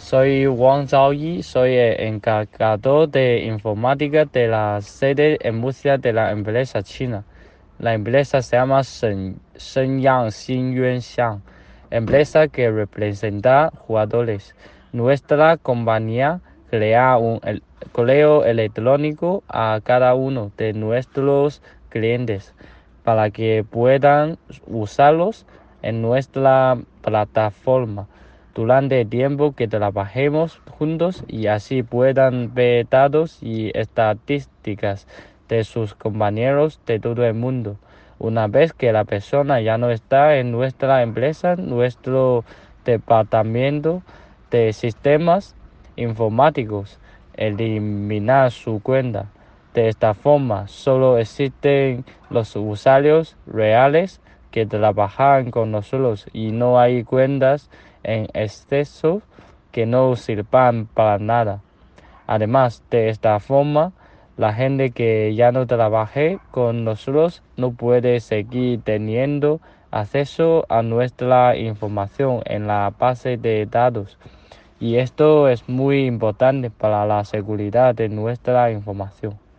Soy Wang Zhaoyi, soy el encargado de informática de la sede en Murcia de la empresa china. La empresa se llama Shenyang Xinyuan Xiang, empresa que representa jugadores. Nuestra compañía crea un correo electrónico a cada uno de nuestros clientes para que puedan usarlos en nuestra plataforma durante el tiempo que trabajemos juntos y así puedan ver datos y estadísticas de sus compañeros de todo el mundo. Una vez que la persona ya no está en nuestra empresa, nuestro departamento de sistemas informáticos eliminar su cuenta. De esta forma, solo existen los usuarios reales que trabajan con nosotros y no hay cuentas en exceso que no sirvan para nada. Además, de esta forma, la gente que ya no trabaje con nosotros no puede seguir teniendo acceso a nuestra información en la base de datos. Y esto es muy importante para la seguridad de nuestra información.